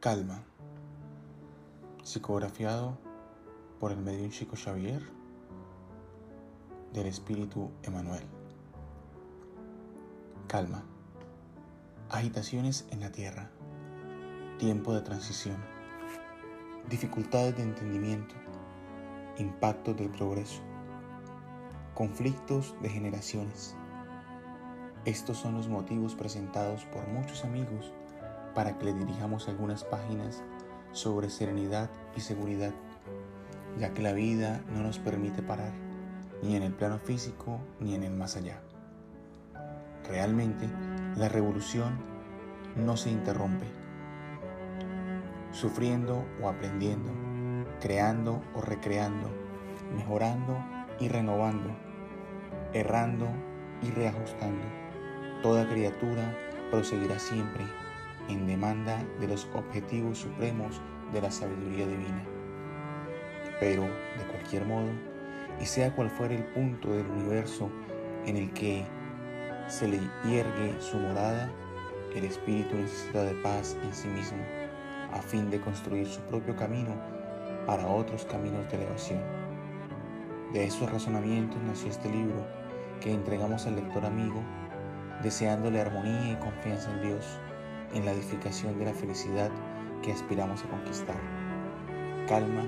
Calma. Psicografiado por el medium Chico Xavier del Espíritu Emanuel. Calma. Agitaciones en la tierra. Tiempo de transición. Dificultades de entendimiento. Impactos del progreso. Conflictos de generaciones. Estos son los motivos presentados por muchos amigos para que le dirijamos algunas páginas sobre serenidad y seguridad, ya que la vida no nos permite parar, ni en el plano físico ni en el más allá. Realmente, la revolución no se interrumpe. Sufriendo o aprendiendo, creando o recreando, mejorando y renovando, errando y reajustando, toda criatura proseguirá siempre en demanda de los objetivos supremos de la sabiduría divina. Pero, de cualquier modo, y sea cual fuera el punto del universo en el que se le hiergue su morada, el espíritu necesita de paz en sí mismo, a fin de construir su propio camino para otros caminos de elevación. De esos razonamientos nació este libro que entregamos al lector amigo, deseándole armonía y confianza en Dios en la edificación de la felicidad que aspiramos a conquistar. Calma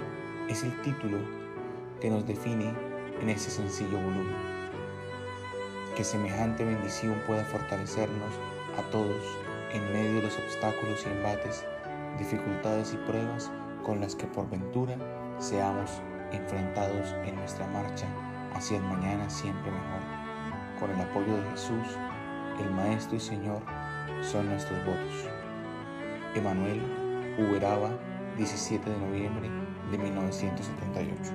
es el título que nos define en este sencillo volumen. Que semejante bendición pueda fortalecernos a todos en medio de los obstáculos y embates, dificultades y pruebas con las que por ventura seamos enfrentados en nuestra marcha hacia el mañana siempre mejor. Con el apoyo de Jesús, el Maestro y Señor, son nuestros votos. Emanuel Uberaba, 17 de noviembre de 1978.